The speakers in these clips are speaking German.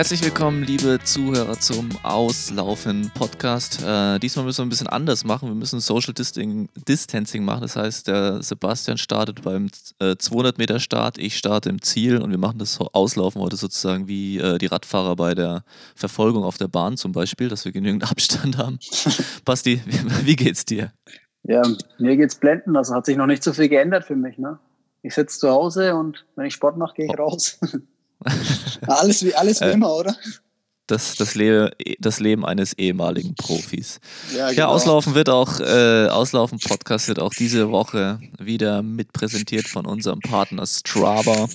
Herzlich willkommen, liebe Zuhörer, zum Auslaufen Podcast. Äh, diesmal müssen wir ein bisschen anders machen. Wir müssen Social Distancing machen. Das heißt, der Sebastian startet beim äh, 200 Meter Start, ich starte im Ziel und wir machen das Auslaufen heute sozusagen wie äh, die Radfahrer bei der Verfolgung auf der Bahn zum Beispiel, dass wir genügend Abstand haben. Basti, wie, wie geht's dir? Ja, mir geht's blenden. Also hat sich noch nicht so viel geändert für mich. Ne? Ich sitze zu Hause und wenn ich Sport mache, gehe ich oh. raus. alles wie, alles wie äh, immer, oder? Das, das, Le das Leben eines ehemaligen Profis. Ja, genau. ja Auslaufen wird auch, äh, Auslaufen Podcast wird auch diese Woche wieder mitpräsentiert von unserem Partner Strava.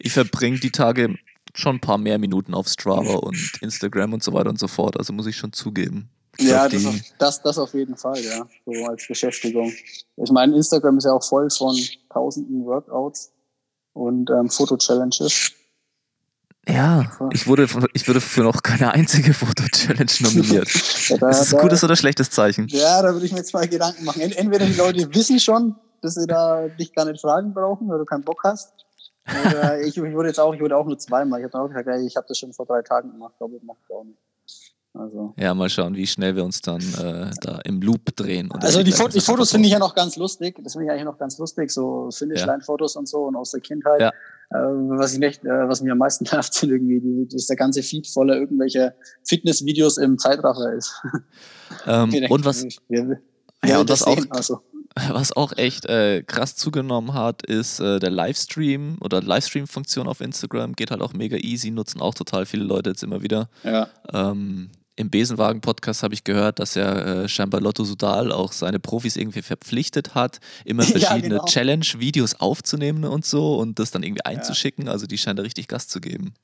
Ich verbringe die Tage schon ein paar mehr Minuten auf Strava und Instagram und so weiter und so fort. Also muss ich schon zugeben. Ich ja, das, das, das auf jeden Fall, ja. So als Beschäftigung. Ich meine, Instagram ist ja auch voll von tausenden Workouts und ähm, Foto-Challenges. Ja, ich wurde, ich wurde für noch keine einzige Foto-Challenge nominiert. ja, da, ist das ein gutes oder schlechtes Zeichen? Ja, da würde ich mir zwei Gedanken machen. Entweder die Leute wissen schon, dass sie da dich gar nicht fragen brauchen, weil du keinen Bock hast. Oder ich, ich wurde jetzt auch, ich wurde auch nur zweimal. Ich habe auch gesagt, ich habe das schon vor drei Tagen gemacht, glaube ich, mache ich auch nicht. Also. Ja, mal schauen, wie schnell wir uns dann äh, da im Loop drehen. also die, die Fotos finde ich ja noch ganz lustig. Das finde ich eigentlich noch ganz lustig, so Finishline-Fotos ja. und so und aus der Kindheit. Ja. Äh, was ich nicht, äh, was mir am meisten nervt, sind irgendwie, die, dass der ganze Feed voller irgendwelcher Fitnessvideos im Zeitraffer ist. Ähm, und was, wir, ja, und was auch, also. was auch echt äh, krass zugenommen hat, ist äh, der Livestream oder Livestream-Funktion auf Instagram. Geht halt auch mega easy, nutzen auch total viele Leute jetzt immer wieder. Ja. Ähm, im Besenwagen-Podcast habe ich gehört, dass er äh, scheinbar Lotto Sudal auch seine Profis irgendwie verpflichtet hat, immer verschiedene ja, genau. Challenge-Videos aufzunehmen und so und das dann irgendwie einzuschicken. Ja. Also die scheint da richtig Gas zu geben.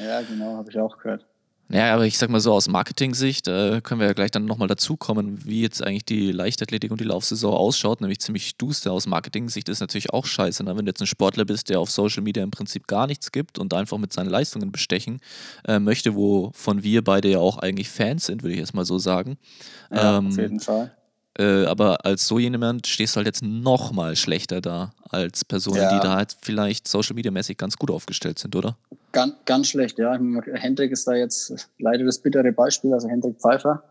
Ja, genau, habe ich auch gehört. Ja, aber ich sag mal so, aus Marketing-Sicht äh, können wir ja gleich dann nochmal dazukommen, wie jetzt eigentlich die Leichtathletik und die Laufsaison ausschaut, nämlich ziemlich duster. Aus Marketing-Sicht ist natürlich auch scheiße, ne? wenn du jetzt ein Sportler bist, der auf Social Media im Prinzip gar nichts gibt und einfach mit seinen Leistungen bestechen äh, möchte, wovon wir beide ja auch eigentlich Fans sind, würde ich jetzt mal so sagen. Ja, ähm, auf jeden Fall. Äh, aber als so jemand stehst du halt jetzt noch mal schlechter da als Personen, ja. die da halt vielleicht Social Media mäßig ganz gut aufgestellt sind, oder? Ganz, ganz schlecht, ja. Hendrik ist da jetzt leider das bittere Beispiel, also Hendrik Pfeiffer.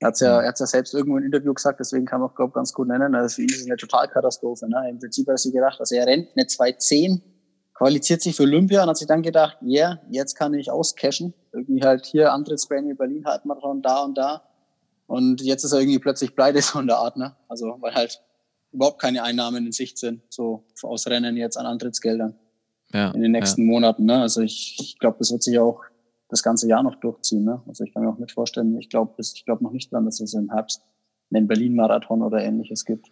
Er hat es ja, ja selbst irgendwo im Interview gesagt, deswegen kann man auch, glaube ganz gut nennen. Also für ihn ist es eine Totalkatastrophe. Ne? Im Prinzip hat er sich gedacht, also er rennt eine 2.10, qualifiziert sich für Olympia und hat sich dann gedacht, ja, yeah, jetzt kann ich auscashen. Irgendwie halt hier Antrittsprämie Berlin, Halbmarathon, da und da. Und jetzt ist er irgendwie plötzlich pleite so in der Art, ne? Also, weil halt überhaupt keine Einnahmen in Sicht sind, so aus Rennen jetzt an Antrittsgeldern ja, in den nächsten ja. Monaten. Ne? Also ich, ich glaube, das wird sich auch das ganze Jahr noch durchziehen. Ne? Also ich kann mir auch nicht vorstellen, ich glaube ich glaub noch nicht dran, dass es im Herbst einen Berlin-Marathon oder ähnliches gibt.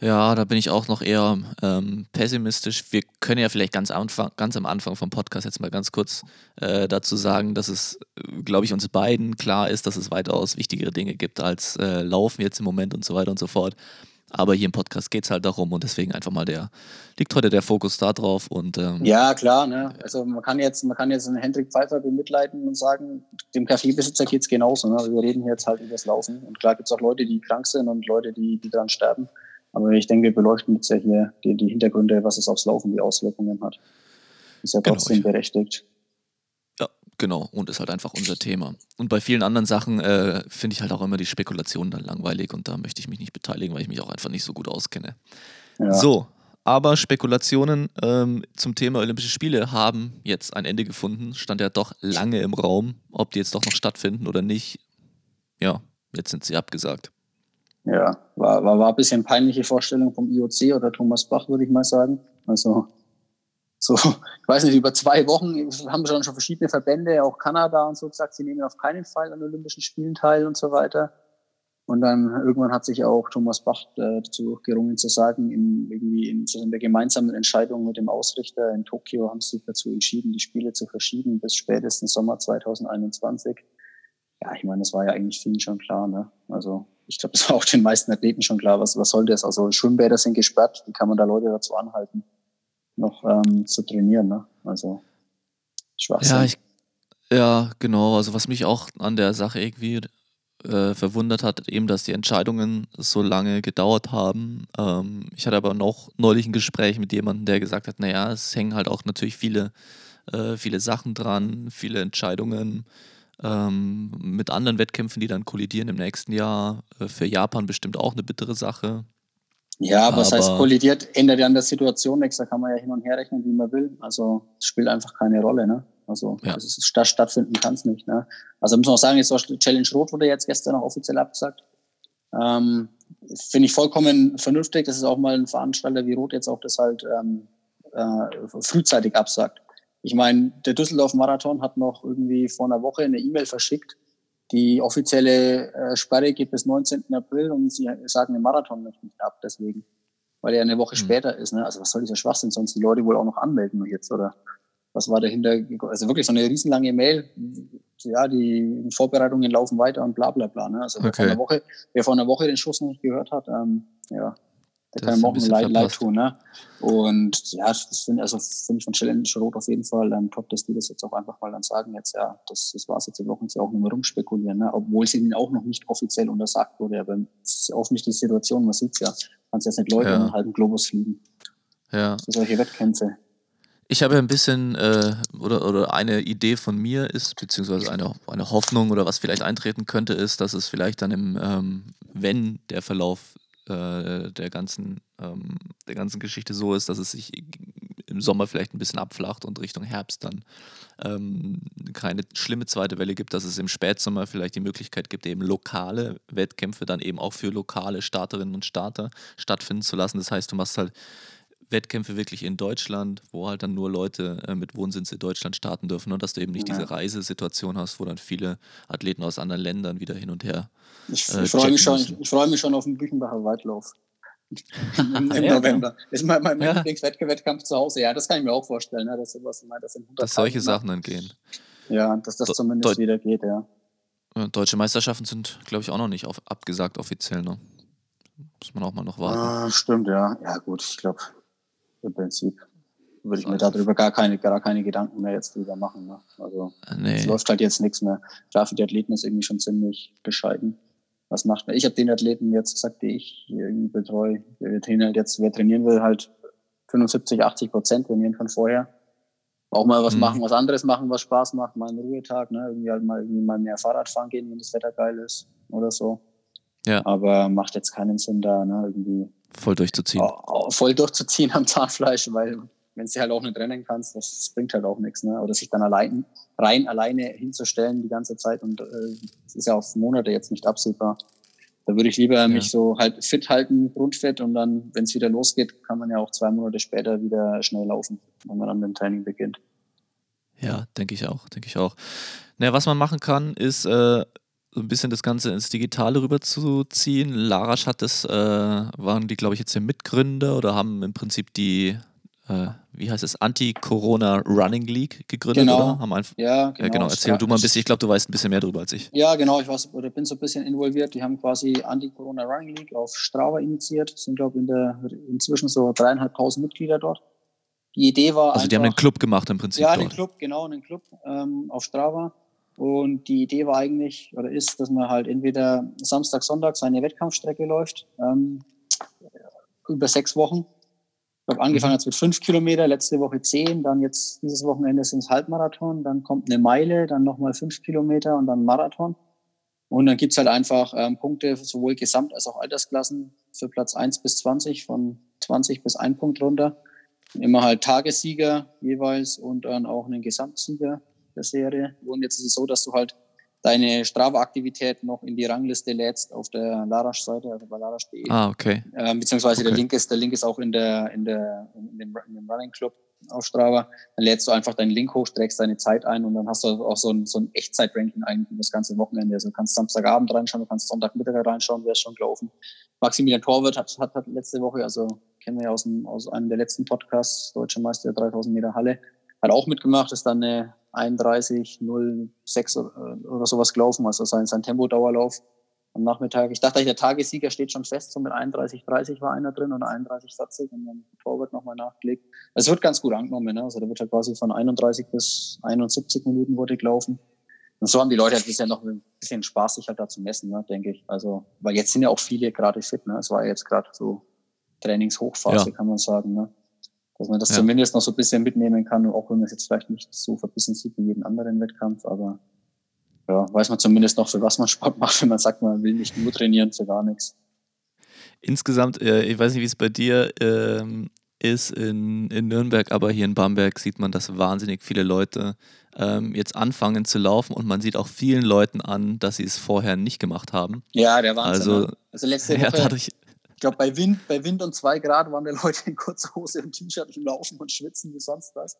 Ja, da bin ich auch noch eher ähm, pessimistisch. Wir können ja vielleicht ganz, Anfang, ganz am Anfang vom Podcast jetzt mal ganz kurz äh, dazu sagen, dass es, glaube ich, uns beiden klar ist, dass es weitaus wichtigere Dinge gibt als äh, Laufen jetzt im Moment und so weiter und so fort. Aber hier im Podcast geht es halt darum und deswegen einfach mal der, liegt heute der Fokus da drauf. Und, ähm, ja, klar, ne? Also man kann jetzt, man kann jetzt einen Hendrik Pfeiffer bemitleiden und sagen, dem Kaffeebesitzer geht es genauso. Ne? Also wir reden hier jetzt halt über das Laufen. Und klar gibt es auch Leute, die krank sind und Leute, die, die daran sterben. Aber ich denke, wir beleuchten jetzt ja hier die, die Hintergründe, was es aufs Laufen, die Auswirkungen hat. Ist ja genau, trotzdem genau, berechtigt. Genau, und ist halt einfach unser Thema. Und bei vielen anderen Sachen äh, finde ich halt auch immer die Spekulation dann langweilig und da möchte ich mich nicht beteiligen, weil ich mich auch einfach nicht so gut auskenne. Ja. So, aber Spekulationen ähm, zum Thema Olympische Spiele haben jetzt ein Ende gefunden. Stand ja doch lange im Raum, ob die jetzt doch noch stattfinden oder nicht. Ja, jetzt sind sie abgesagt. Ja, war, war, war ein bisschen peinliche Vorstellung vom IOC oder Thomas Bach, würde ich mal sagen. Also so, ich weiß nicht, über zwei Wochen haben schon, schon verschiedene Verbände, auch Kanada und so gesagt, sie nehmen auf keinen Fall an Olympischen Spielen teil und so weiter. Und dann irgendwann hat sich auch Thomas Bach äh, dazu gerungen zu sagen, in, irgendwie in, in der gemeinsamen Entscheidung mit dem Ausrichter in Tokio haben sie sich dazu entschieden, die Spiele zu verschieben bis spätestens Sommer 2021. Ja, ich meine, das war ja eigentlich vielen schon klar. Ne? Also ich glaube, das war auch den meisten Athleten schon klar. Was, was soll das? Also Schwimmbäder sind gesperrt. Wie kann man da Leute dazu anhalten? noch ähm, zu trainieren. Ne? Also Schwachsinn. Ja, ich, ja, genau. Also was mich auch an der Sache irgendwie äh, verwundert hat, eben, dass die Entscheidungen so lange gedauert haben. Ähm, ich hatte aber noch neulich ein Gespräch mit jemandem, der gesagt hat, naja, es hängen halt auch natürlich viele äh, viele Sachen dran, viele Entscheidungen ähm, mit anderen Wettkämpfen, die dann kollidieren im nächsten Jahr. Äh, für Japan bestimmt auch eine bittere Sache. Ja, aber, was heißt kollidiert, ändert ja an der Situation nichts, da kann man ja hin und her rechnen, wie man will. Also es spielt einfach keine Rolle, ne? Also ja. das statt, stattfinden kann es nicht. Ne? Also muss man auch sagen, jetzt Challenge Rot wurde jetzt gestern noch offiziell abgesagt. Ähm, Finde ich vollkommen vernünftig. Das ist auch mal ein Veranstalter wie Rot jetzt auch das halt ähm, äh, frühzeitig absagt. Ich meine, der Düsseldorf-Marathon hat noch irgendwie vor einer Woche eine E-Mail verschickt. Die offizielle äh, Sperre geht bis 19. April und sie sagen, der Marathon möchte nicht ab, deswegen. Weil er eine Woche mhm. später ist. Ne? Also was soll dieser Schwachsinn sonst die Leute wohl auch noch anmelden jetzt, oder? Was war dahinter? Also wirklich so eine riesenlange Mail. Ja, die Vorbereitungen laufen weiter und bla bla bla. Ne? Also wer, okay. vor einer Woche, wer vor einer Woche den Schuss noch nicht gehört hat, ähm, ja, der kann morgen leid, leid tun. Ne? Und ja, das finde also find ich von Challenge Rot auf jeden Fall ähm, top, dass die das jetzt auch einfach mal dann sagen, jetzt ja, das, das war es jetzt, die Wochen ja auch nur mehr rumspekulieren, ne? obwohl es ihnen auch noch nicht offiziell untersagt wurde. Aber es ist auch nicht die Situation, man sieht es ja, kannst jetzt nicht Leute ja. in einen halben Globus fliegen. Ja. Für solche Wettkämpfe. Ich habe ein bisschen äh, oder, oder eine Idee von mir ist, beziehungsweise eine, eine Hoffnung oder was vielleicht eintreten könnte, ist, dass es vielleicht dann im, ähm, wenn der Verlauf äh, der, ganzen, ähm, der ganzen Geschichte so ist, dass es sich im Sommer vielleicht ein bisschen abflacht und Richtung Herbst dann ähm, keine schlimme zweite Welle gibt, dass es im Spätsommer vielleicht die Möglichkeit gibt, eben lokale Wettkämpfe dann eben auch für lokale Starterinnen und Starter stattfinden zu lassen. Das heißt, du machst halt Wettkämpfe wirklich in Deutschland, wo halt dann nur Leute äh, mit Wohnsitz in Deutschland starten dürfen und dass du eben nicht ja. diese Reisesituation hast, wo dann viele Athleten aus anderen Ländern wieder hin und her. Ich, äh, ich freue mich, schon, ich, freu mich schon auf den Büchenbacher Weitlauf. Im, ja, November. Genau. Ist mein, mein ja. Lieblingswettkampf zu Hause. Ja, das kann ich mir auch vorstellen, ne? dass, sowas, das dass solche Sachen dann gehen. Ja, dass das Do zumindest Deu wieder geht, ja. Deutsche Meisterschaften sind, glaube ich, auch noch nicht auf, abgesagt offiziell. Ne? Muss man auch mal noch warten. Ah, stimmt, ja. Ja, gut, ich glaube, im Prinzip würde ich mir darüber gar keine, gar keine Gedanken mehr jetzt drüber machen. Ne? Also nee. es läuft halt jetzt nichts mehr. Klar, für die Athleten ist irgendwie schon ziemlich bescheiden. Was macht man? Ich habe den Athleten jetzt gesagt, die ich irgendwie betreue. Wir trainieren halt jetzt, wer trainieren will, halt 75, 80 Prozent trainieren von vorher. Auch mal was mhm. machen, was anderes machen, was Spaß macht, mal einen Ruhetag, ne? Irgendwie halt mal irgendwie mal mehr Fahrrad fahren gehen, wenn das Wetter geil ist oder so. Ja. Aber macht jetzt keinen Sinn da, ne? Irgendwie voll durchzuziehen. Voll durchzuziehen am Zahnfleisch, weil wenn du halt auch nicht rennen kannst, das bringt halt auch nichts. Ne? Oder sich dann allein, rein alleine hinzustellen die ganze Zeit und äh, das ist ja auf Monate jetzt nicht absehbar. Da würde ich lieber ja. mich so halt fit halten, grundfett und dann, wenn es wieder losgeht, kann man ja auch zwei Monate später wieder schnell laufen, wenn man dann mit dem Training beginnt. Ja, denke ich auch, denke ich auch. Naja, was man machen kann, ist äh, so ein bisschen das Ganze ins Digitale rüberzuziehen. Larasch hat das, äh, waren die, glaube ich, jetzt der Mitgründer oder haben im Prinzip die, äh, wie heißt es, Anti-Corona Running League gegründet, genau. oder? Haben einfach, ja, genau. Ja, genau. Erzähl du mal ein bisschen, ich glaube, du weißt ein bisschen mehr darüber als ich. Ja, genau, ich weiß, oder bin so ein bisschen involviert. Die haben quasi Anti-Corona Running League auf Strava initiiert, sind, glaube ich, in der, inzwischen so dreieinhalbtausend Mitglieder dort. Die Idee war. Also, einfach, die haben einen Club gemacht im Prinzip. Ja, dort. den Club, genau, einen Club ähm, auf Strava und die Idee war eigentlich oder ist, dass man halt entweder Samstag, Sonntag seine Wettkampfstrecke läuft, ähm, über sechs Wochen. Ich glaube, angefangen hat es mit fünf Kilometer, letzte Woche zehn, dann jetzt dieses Wochenende sind es Halbmarathon, dann kommt eine Meile, dann nochmal fünf Kilometer und dann Marathon. Und dann gibt's halt einfach ähm, Punkte, sowohl Gesamt- als auch Altersklassen für Platz eins bis zwanzig von zwanzig bis ein Punkt runter. Immer halt Tagessieger jeweils und dann auch einen Gesamtsieger der Serie. Und jetzt ist es so, dass du halt deine Strava-Aktivität noch in die Rangliste lädst auf der Larasch-Seite, also bei larasch.de. Ah, okay. Ähm, beziehungsweise okay. der Link ist, der Link ist auch in der, in der, in dem, in dem Running Club auf Strava. Dann lädst du einfach deinen Link hoch, trägst deine Zeit ein und dann hast du auch so ein, so ein Echtzeit-Ranking eigentlich das ganze Wochenende. Also du kannst Samstagabend reinschauen, du kannst Sonntagmittag reinschauen, wer ist schon gelaufen. Maximilian Torwirt hat, hat, hat letzte Woche, also kennen wir ja aus, dem, aus einem der letzten Podcasts, Deutsche Meister 3000 Meter Halle, hat auch mitgemacht, ist dann eine 31,06 oder sowas gelaufen, also sein, sein Tempodauerlauf am Nachmittag. Ich dachte, der Tagessieger steht schon fest, so mit 31,30 war einer drin oder 31,40 und dann Torwart nochmal nachgelegt. Es wird ganz gut angenommen, ne? also da wird halt quasi von 31 bis 71 Minuten wurde gelaufen. Und so haben die Leute halt bisher noch ein bisschen Spaß, sich halt da zu messen, ne, denke ich. Also, weil jetzt sind ja auch viele gerade fit, ne? Es war jetzt gerade so Trainingshochphase, ja. kann man sagen, ne? Dass man das ja. zumindest noch so ein bisschen mitnehmen kann, auch wenn man es jetzt vielleicht nicht so verbissen sieht wie jeden anderen Wettkampf, aber ja, weiß man zumindest noch, für was man Sport macht, wenn man sagt, man will nicht nur trainieren für gar nichts. Insgesamt, äh, ich weiß nicht, wie es bei dir ähm, ist in, in Nürnberg, aber hier in Bamberg sieht man, dass wahnsinnig viele Leute ähm, jetzt anfangen zu laufen und man sieht auch vielen Leuten an, dass sie es vorher nicht gemacht haben. Ja, der Wahnsinn. Also, ne? also letzte Woche, ja, dadurch, ich glaube, bei Wind, bei Wind und zwei Grad waren die Leute in kurzer Hose und T-Shirt laufen und schwitzen wie sonst was.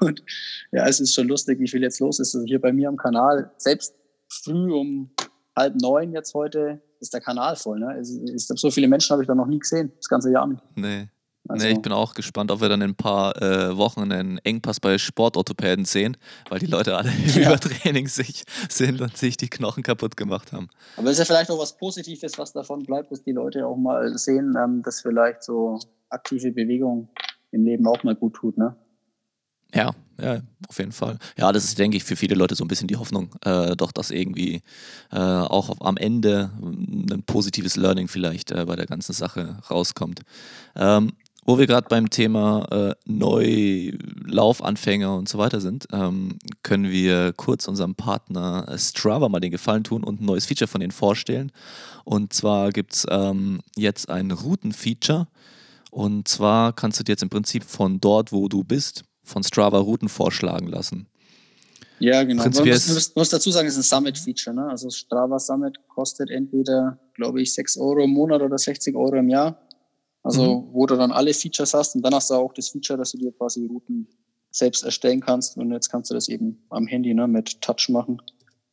Und ja, es ist schon lustig, wie viel jetzt los ist. Also hier bei mir am Kanal, selbst früh um halb neun jetzt heute, ist der Kanal voll. Ne? Es, es, so viele Menschen habe ich da noch nie gesehen, das ganze Jahr nicht. Nee. Also, nee, ich bin auch gespannt, ob wir dann in ein paar äh, Wochen einen Engpass bei Sportorthopäden sehen, weil die Leute alle im ja. Übertraining sich, sind und sich die Knochen kaputt gemacht haben. Aber es ist ja vielleicht auch was Positives, was davon bleibt, dass die Leute auch mal sehen, ähm, dass vielleicht so aktive Bewegung im Leben auch mal gut tut, ne? Ja, ja, auf jeden Fall. Ja, das ist, denke ich, für viele Leute so ein bisschen die Hoffnung, äh, doch, dass irgendwie äh, auch auf, am Ende ein positives Learning vielleicht äh, bei der ganzen Sache rauskommt. Ähm, wo wir gerade beim Thema äh, Neulaufanfänger und so weiter sind, ähm, können wir kurz unserem Partner Strava mal den Gefallen tun und ein neues Feature von denen vorstellen. Und zwar gibt es ähm, jetzt ein Routenfeature. Und zwar kannst du dir jetzt im Prinzip von dort, wo du bist, von Strava Routen vorschlagen lassen. Ja, genau. Man muss, muss, dazu sagen, es ist ein Summit-Feature. Ne? Also Strava Summit kostet entweder, glaube ich, 6 Euro im Monat oder 60 Euro im Jahr. Also, mhm. wo du dann alle Features hast und dann hast du auch das Feature, dass du dir quasi Routen selbst erstellen kannst. Und jetzt kannst du das eben am Handy ne, mit Touch machen.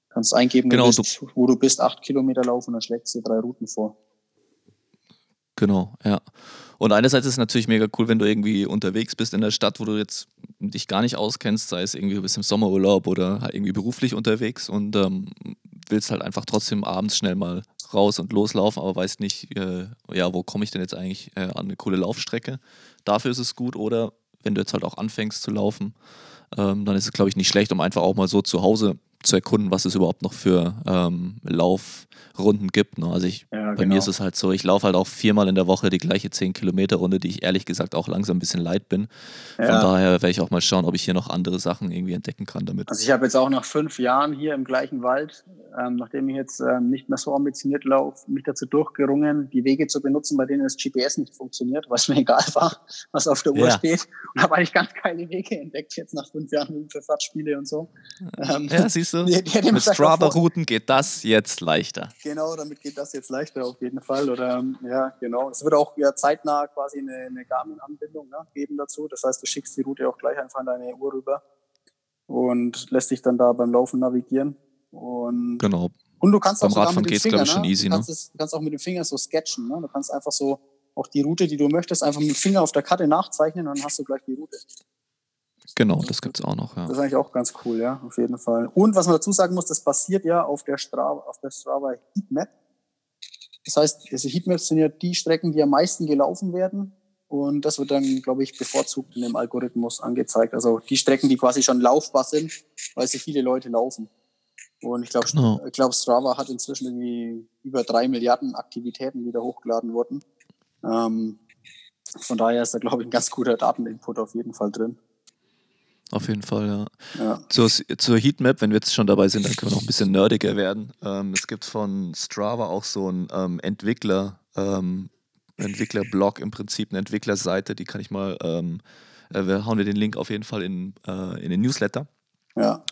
Kannst eingeben, genau, du bist, wo du bist, acht Kilometer laufen und dann schlägt dir drei Routen vor. Genau, ja. Und einerseits ist es natürlich mega cool, wenn du irgendwie unterwegs bist in der Stadt, wo du jetzt dich gar nicht auskennst, sei es irgendwie du bist im Sommerurlaub oder halt irgendwie beruflich unterwegs und ähm, willst halt einfach trotzdem abends schnell mal raus und loslaufen, aber weißt nicht, äh, ja, wo komme ich denn jetzt eigentlich äh, an eine coole Laufstrecke. Dafür ist es gut. Oder wenn du jetzt halt auch anfängst zu laufen, ähm, dann ist es, glaube ich, nicht schlecht, um einfach auch mal so zu Hause zu erkunden, was es überhaupt noch für ähm, Laufrunden gibt. Ne? Also ich, ja, bei genau. mir ist es halt so, ich laufe halt auch viermal in der Woche die gleiche 10 Kilometer Runde, die ich ehrlich gesagt auch langsam ein bisschen leid bin. Ja. Von daher werde ich auch mal schauen, ob ich hier noch andere Sachen irgendwie entdecken kann damit. Also ich habe jetzt auch nach fünf Jahren hier im gleichen Wald, ähm, nachdem ich jetzt ähm, nicht mehr so ambitioniert laufe, mich dazu durchgerungen, die Wege zu benutzen, bei denen das GPS nicht funktioniert, was mir egal war, was auf der Uhr ja. steht. Und habe eigentlich ganz geile Wege entdeckt jetzt nach fünf Jahren für Fahrtspiele und so. Ähm, ja, siehst du? Die, die Mit Strava-Routen geht das jetzt leichter. Genau, damit geht das jetzt leichter auf jeden Fall. Oder ähm, ja, genau. Es wird auch ja, zeitnah quasi eine, eine Garmin-Anbindung ne, geben dazu. Das heißt, du schickst die Route auch gleich einfach in deine Uhr rüber und lässt dich dann da beim Laufen navigieren. Und, genau. Und du kannst beim auch Radfahren geht es, glaube ich, schon easy. Du kannst, ne? es, du kannst auch mit dem Finger so sketchen. Ne? Du kannst einfach so auch die Route, die du möchtest, einfach mit dem Finger auf der Karte nachzeichnen und dann hast du gleich die Route. Genau, das gibt es auch noch, ja. Das ist eigentlich auch ganz cool, ja, auf jeden Fall. Und was man dazu sagen muss, das basiert ja auf der Strava, auf der Strava Heatmap. Das heißt, diese Heatmaps sind ja die Strecken, die am meisten gelaufen werden. Und das wird dann, glaube ich, bevorzugt in dem Algorithmus angezeigt. Also die Strecken, die quasi schon laufbar sind, weil sie viele Leute laufen. Und ich glaube, genau. ich glaube, Strava hat inzwischen irgendwie über drei Milliarden Aktivitäten, die da hochgeladen wurden. Ähm, von daher ist da, glaube ich, ein ganz guter Dateninput auf jeden Fall drin. Auf jeden Fall, ja. ja. Zur, zur Heatmap, wenn wir jetzt schon dabei sind, dann können wir noch ein bisschen nerdiger werden. Ähm, es gibt von Strava auch so einen ähm, Entwickler, ähm, Entwicklerblog im Prinzip, eine Entwicklerseite, die kann ich mal, ähm, äh, wir hauen wir den Link auf jeden Fall in, äh, in den Newsletter. Ja.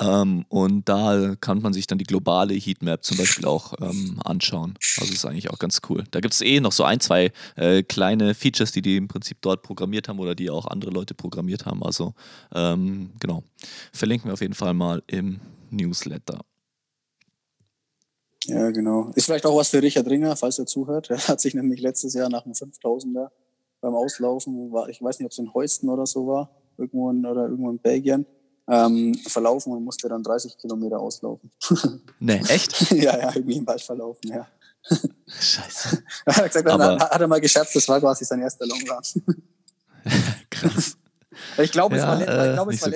Ähm, und da kann man sich dann die globale Heatmap zum Beispiel auch ähm, anschauen. Also ist eigentlich auch ganz cool. Da gibt es eh noch so ein, zwei äh, kleine Features, die die im Prinzip dort programmiert haben oder die auch andere Leute programmiert haben. Also ähm, genau. Verlinken wir auf jeden Fall mal im Newsletter. Ja, genau. Ist vielleicht auch was für Richard Ringer, falls er zuhört. Er hat sich nämlich letztes Jahr nach einem 5000er beim Auslaufen, war, ich weiß nicht, ob es in Heusten oder so war, irgendwo in, oder irgendwo in Belgien, ähm, verlaufen und musste dann 30 Kilometer auslaufen. Nee, echt? ja, ja, irgendwie im Wald verlaufen, ja. Scheiße. er hat, gesagt, dann hat er mal gescherzt, das war quasi sein erster Long Run. Krass. Ich glaube, es, ja, äh, glaub, es, so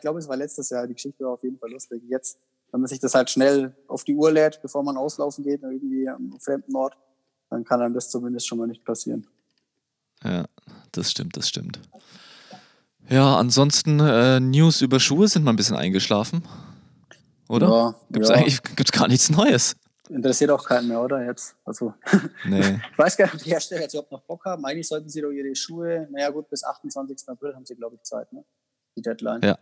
glaub, es war letztes Jahr. Die Geschichte war auf jeden Fall lustig. Jetzt, wenn man sich das halt schnell auf die Uhr lädt, bevor man auslaufen geht, irgendwie am fremden Ort, dann kann einem das zumindest schon mal nicht passieren. Ja, das stimmt, das stimmt. Ja, ansonsten äh, News über Schuhe sind mal ein bisschen eingeschlafen. Oder? Ja, Gibt es ja. eigentlich gibt's gar nichts Neues? Interessiert auch keinen mehr, oder? Jetzt. Also, nee. ich weiß gar nicht, ob die Hersteller jetzt überhaupt noch Bock haben. Eigentlich sollten sie doch ihre Schuhe, naja, gut, bis 28. April haben sie, glaube ich, Zeit, ne? Die Deadline ja.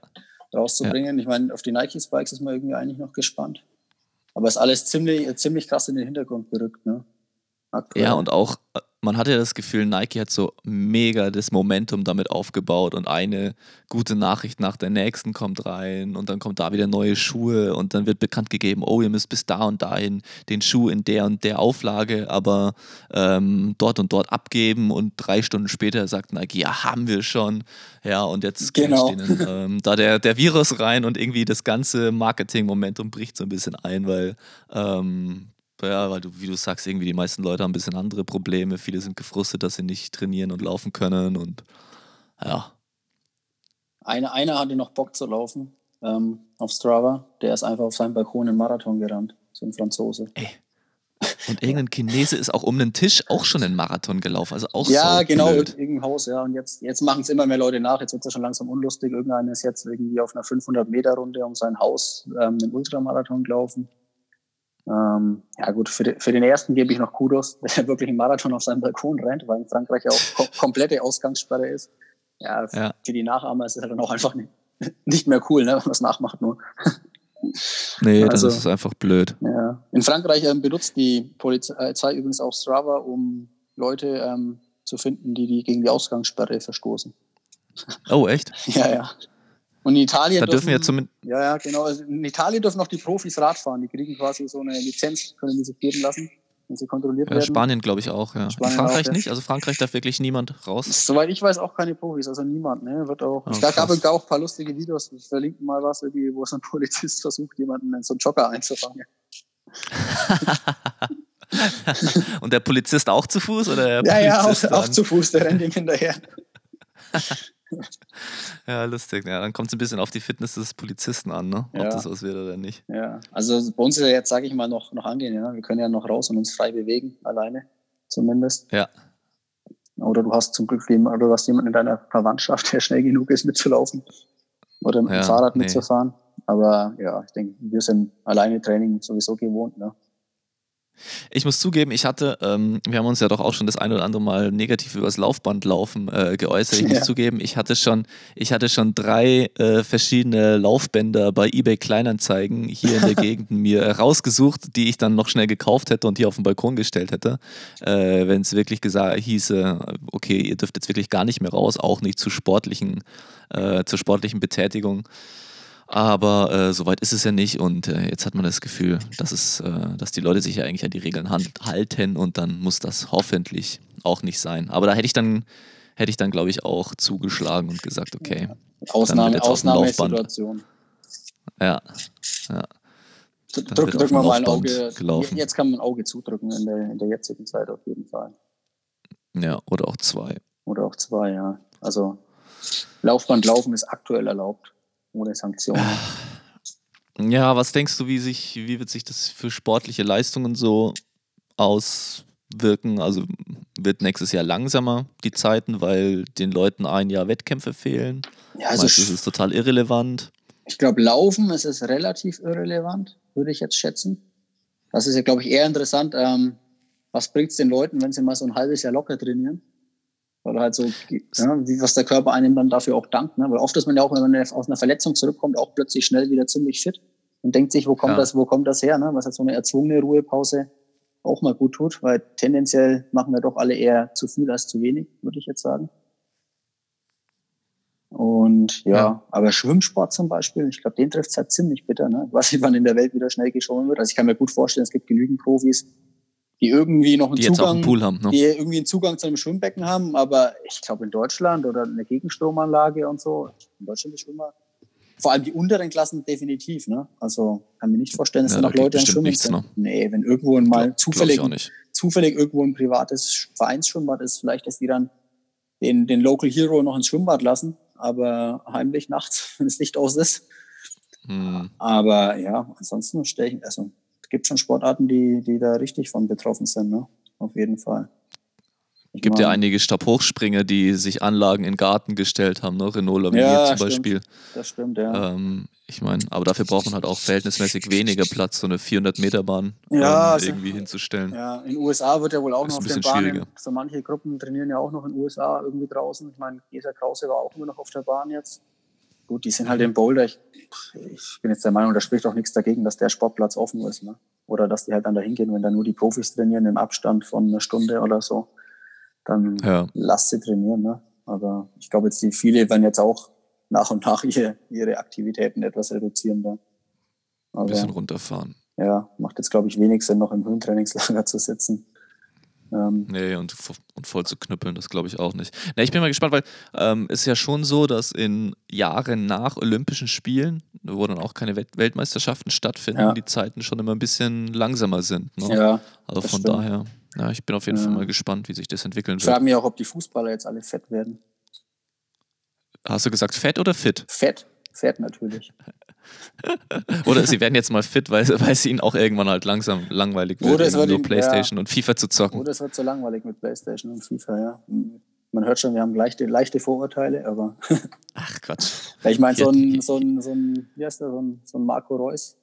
rauszubringen. Ja. Ich meine, auf die Nike-Spikes ist man irgendwie eigentlich noch gespannt. Aber es ist alles ziemlich, ziemlich krass in den Hintergrund gerückt, ne? Aktuell. Ja, und auch äh, man hatte ja das Gefühl, Nike hat so mega das Momentum damit aufgebaut und eine gute Nachricht nach der nächsten kommt rein und dann kommt da wieder neue Schuhe und dann wird bekannt gegeben, oh, ihr müsst bis da und dahin den Schuh in der und der Auflage, aber ähm, dort und dort abgeben und drei Stunden später sagt Nike, ja, haben wir schon. Ja, und jetzt genau. denen, ähm, da der, der Virus rein und irgendwie das ganze Marketing-Momentum bricht so ein bisschen ein, weil ähm, ja, weil du, wie du sagst, irgendwie die meisten Leute haben ein bisschen andere Probleme. Viele sind gefrustet, dass sie nicht trainieren und laufen können und ja. Eine, einer hatte noch Bock zu laufen ähm, auf Strava. Der ist einfach auf seinem Balkon einen Marathon gerannt. So ein Franzose. Ey. Und irgendein Chinese ist auch um den Tisch auch schon einen Marathon gelaufen. Also auch ja, so genau, blöd. irgendein Haus, ja. Und jetzt, jetzt machen es immer mehr Leute nach. Jetzt wird es ja schon langsam unlustig. Irgendeiner ist jetzt irgendwie auf einer 500-Meter-Runde um sein Haus ähm, einen Ultramarathon gelaufen. Ähm, ja gut, für, die, für, den ersten gebe ich noch Kudos, der wirklich einen Marathon auf seinem Balkon rennt, weil in Frankreich auch kom komplette Ausgangssperre ist. Ja, ja, für die Nachahmer ist es halt dann auch einfach nicht, nicht mehr cool, ne, wenn man es nachmacht nur. Nee, also, das ist einfach blöd. Ja. In Frankreich ähm, benutzt die Polizei übrigens auch Strava, um Leute ähm, zu finden, die, die gegen die Ausgangssperre verstoßen. Oh, echt? ja, ja. Und in Italien da dürfen, dürfen ja zumindest. Ja, ja, genau. Also in Italien dürfen auch die Profis Radfahren. Die kriegen quasi so eine Lizenz, können die sich geben lassen, wenn sie kontrolliert ja, werden. Spanien, glaube ich, auch, ja. Frankreich auch, nicht? Also Frankreich darf wirklich niemand raus. Soweit ich weiß, auch keine Profis, also niemand, ne? Wird auch. Oh, es gab krass. auch ein paar lustige Videos. Ich verlinke mal was, wo so ein Polizist versucht, jemanden in so einen Jogger einzufangen. Und der Polizist auch zu Fuß? Oder ja, ja, auch, auch, zu Fuß, der rennt ihm hinterher. ja, lustig. Ja, dann kommt es ein bisschen auf die Fitness des Polizisten an, ne? ob ja. das was wird oder nicht. Ja, also bei uns ist ja jetzt, sage ich mal, noch, noch angehen. Ja? Wir können ja noch raus und uns frei bewegen, alleine zumindest. Ja. Oder du hast zum Glück jemanden, oder du hast jemanden in deiner Verwandtschaft, der schnell genug ist, mitzulaufen oder mit ja, dem Fahrrad nee. mitzufahren. Aber ja, ich denke, wir sind alleine Training sowieso gewohnt. Ne? Ich muss zugeben, ich hatte, ähm, wir haben uns ja doch auch schon das ein oder andere Mal negativ über das Laufbandlaufen äh, geäußert. Ich ja. muss zugeben, ich hatte schon, ich hatte schon drei äh, verschiedene Laufbänder bei eBay Kleinanzeigen hier in der Gegend mir rausgesucht, die ich dann noch schnell gekauft hätte und hier auf den Balkon gestellt hätte. Äh, Wenn es wirklich gesagt hieße, okay, ihr dürft jetzt wirklich gar nicht mehr raus, auch nicht zu sportlichen, äh, zur sportlichen Betätigung. Aber äh, soweit ist es ja nicht und äh, jetzt hat man das Gefühl, dass, es, äh, dass die Leute sich ja eigentlich an die Regeln halten und dann muss das hoffentlich auch nicht sein. Aber da hätte ich dann, hätte ich dann, glaube ich, auch zugeschlagen und gesagt, okay. Ausnahme, Ausnahmesituation. Ja, ja. Drück, drücken wir mal ein Auge. Gelaufen. Jetzt kann man ein Auge zudrücken in der, in der jetzigen Zeit auf jeden Fall. Ja, oder auch zwei. Oder auch zwei, ja. Also Laufband laufen ist aktuell erlaubt ohne Sanktionen. Ja, was denkst du, wie, sich, wie wird sich das für sportliche Leistungen so auswirken? Also wird nächstes Jahr langsamer die Zeiten, weil den Leuten ein Jahr Wettkämpfe fehlen? Ja, also Meinst, das ist total irrelevant. Ich glaube, Laufen ist es relativ irrelevant, würde ich jetzt schätzen. Das ist ja, glaube ich, eher interessant. Ähm, was bringt es den Leuten, wenn sie mal so ein halbes Jahr locker trainieren? Oder halt so, ja, wie, was der Körper einem dann dafür auch dankt. Ne? Weil oft ist man ja auch, wenn man aus einer Verletzung zurückkommt, auch plötzlich schnell wieder ziemlich fit und denkt sich, wo kommt ja. das, wo kommt das her? Ne? Was halt so eine erzwungene Ruhepause auch mal gut tut, weil tendenziell machen wir doch alle eher zu viel als zu wenig, würde ich jetzt sagen. Und ja, ja. aber Schwimmsport zum Beispiel, ich glaube, den trifft es halt ziemlich bitter, ne? was wann in der Welt wieder schnell geschwommen wird. Also ich kann mir gut vorstellen, es gibt genügend Profis, die irgendwie noch einen die Zugang, einen Pool haben, ne? die irgendwie einen Zugang zu einem Schwimmbecken haben, aber ich glaube in Deutschland oder eine Gegenstromanlage und so, in Deutschland die Schwimmer, vor allem die unteren Klassen definitiv, ne? Also kann mir nicht vorstellen, dass ja, da noch Leute am Schwimmen nichts, sind. Ne? Nee, wenn irgendwo mal glaub, zufällig, glaub zufällig irgendwo ein privates Vereinsschwimmbad ist, vielleicht, dass die dann den, den Local Hero noch ins Schwimmbad lassen, aber heimlich nachts, wenn das Licht aus ist. Hm. Aber ja, ansonsten stelle ich, also gibt schon Sportarten, die, die da richtig von betroffen sind, ne? Auf jeden Fall. Es gibt ja einige Stabhochspringer, die sich Anlagen in Garten gestellt haben, ne? Renault Lavinier ja, zum stimmt. Beispiel. Das stimmt, ja. Ähm, ich meine, aber dafür braucht man halt auch verhältnismäßig weniger Platz, so eine 400-Meter-Bahn ja, ähm, also, irgendwie hinzustellen. Ja, in den USA wird ja wohl auch noch auf den Bahnen. So manche Gruppen trainieren ja auch noch in den USA irgendwie draußen. Ich meine, Gesa Krause war auch nur noch auf der Bahn jetzt. Gut, die sind halt in Boulder. Ich, ich bin jetzt der Meinung, da spricht auch nichts dagegen, dass der Sportplatz offen ist. Ne? Oder dass die halt dann da hingehen, wenn da nur die Profis trainieren im Abstand von einer Stunde oder so dann ja. lasst sie trainieren. Ne? Aber ich glaube jetzt, die viele werden jetzt auch nach und nach ihre, ihre Aktivitäten etwas reduzieren. Da. Ein bisschen runterfahren. Ja, macht jetzt, glaube ich, wenig Sinn, noch im Höhentrainingslager zu sitzen. Ähm, nee, und, und voll zu knüppeln, das glaube ich auch nicht. Nee, ich bin mal gespannt, weil ähm, es ist ja schon so, dass in Jahren nach Olympischen Spielen, wo dann auch keine Weltmeisterschaften stattfinden, ja. die Zeiten schon immer ein bisschen langsamer sind. Ne? Ja, also von stimmt. daher. Ja, ich bin auf jeden ja. Fall mal gespannt, wie sich das entwickeln wird. Ich frage mich auch, ob die Fußballer jetzt alle fett werden. Hast du gesagt fett oder fit? Fett, fett natürlich. oder sie werden jetzt mal fit, weil, weil es ihnen auch irgendwann halt langsam langweilig wird, oder es wird nur ihm, Playstation ja. und FIFA zu zocken. Oder es wird so langweilig mit Playstation und FIFA, ja. Man hört schon, wir haben leichte, leichte Vorurteile, aber. Ach Quatsch. ich meine, so ein, so ein, so ein, wie heißt der, so ein, so ein Marco Reus.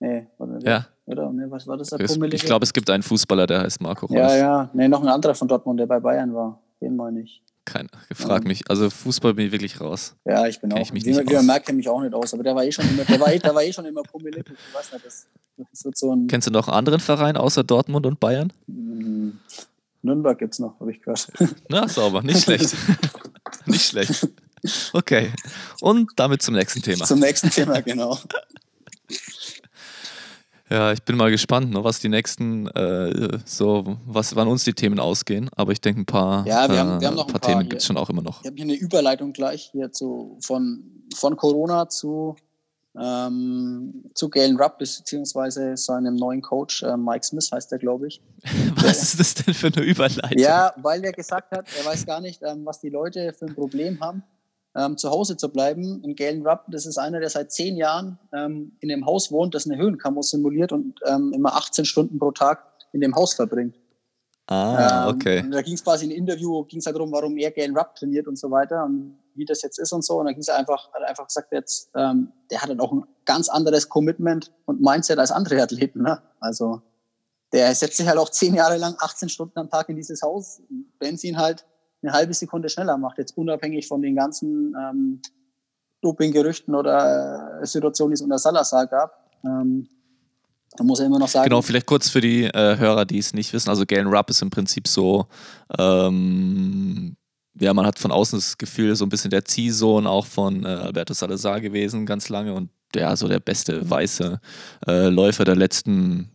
Nee, oder? Ja. Oder? Nee, was war das? Ich glaube, es gibt einen Fußballer, der heißt Marco Reus. Ja, ja. Nee, noch ein anderer von Dortmund, der bei Bayern war. Den meine ich. Keine, frag ja. mich. Also Fußball bin ich wirklich raus. Ja, ich bin Kenn auch. Ich mich wie, wie man merkt, kenne mich auch nicht aus. Aber der war eh schon immer, der war, eh, der war eh schon immer pummelig. Ich weiß nicht, das, das wird so ein. Kennst du noch einen anderen Verein außer Dortmund und Bayern? Hm, Nürnberg gibt es noch, habe ich gehört. Na, sauber, nicht schlecht. nicht schlecht. Okay. Und damit zum nächsten Thema. Zum nächsten Thema, genau. Ja, ich bin mal gespannt, ne, was die nächsten, äh, so, was, wann uns die Themen ausgehen. Aber ich denke, ein paar, ja, wir haben, wir haben noch ein paar, paar Themen gibt es schon auch immer noch. Ich habe hier eine Überleitung gleich hier zu, von, von Corona zu, ähm, zu Galen Rupp, beziehungsweise seinem neuen Coach, äh, Mike Smith heißt der, glaube ich. was ist das denn für eine Überleitung? Ja, weil er gesagt hat, er weiß gar nicht, ähm, was die Leute für ein Problem haben ähm, zu Hause zu bleiben. Und Galen Rupp, das ist einer, der seit zehn Jahren ähm, in dem Haus wohnt, das eine Höhenkammer simuliert und ähm, immer 18 Stunden pro Tag in dem Haus verbringt. Ah, ähm, okay. Und da ging es quasi in ein Interview, ging es halt darum, warum er Galen Rupp trainiert und so weiter und wie das jetzt ist und so. Und dann ging es einfach, hat einfach gesagt, jetzt, ähm, der hat halt auch ein ganz anderes Commitment und Mindset als andere Athleten. Ne? Also der setzt sich halt auch zehn Jahre lang 18 Stunden am Tag in dieses Haus, wenn sie ihn halt eine halbe Sekunde schneller macht, jetzt unabhängig von den ganzen ähm, Doping-Gerüchten oder äh, Situationen, die es unter Salazar gab. Ähm, da muss er immer noch sagen. Genau, vielleicht kurz für die äh, Hörer, die es nicht wissen. Also Galen Rupp ist im Prinzip so, ähm, ja, man hat von außen das Gefühl, so ein bisschen der Ziehsohn auch von äh, Alberto Salazar gewesen, ganz lange und ja, so der beste weiße äh, Läufer der letzten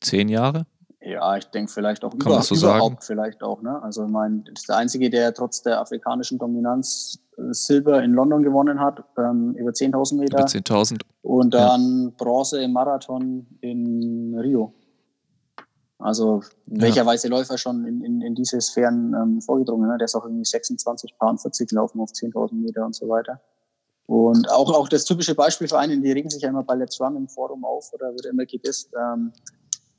zehn Jahre, ja, ich denke vielleicht auch über, so überhaupt sagen? vielleicht auch. Ne? Also ich meine, das ist der Einzige, der trotz der afrikanischen Dominanz äh, Silber in London gewonnen hat, ähm, über 10.000 Meter. Über 10.000. Und dann ja. Bronze im Marathon in Rio. Also welcher ja. weiße Läufer schon in, in, in diese Sphären ähm, vorgedrungen. Ne? Der ist auch irgendwie 26 Paar 40 gelaufen auf 10.000 Meter und so weiter. Und auch, auch das typische Beispiel für einen, die regen sich ja immer bei Let's Run im Forum auf oder wird immer gedisst. Ähm,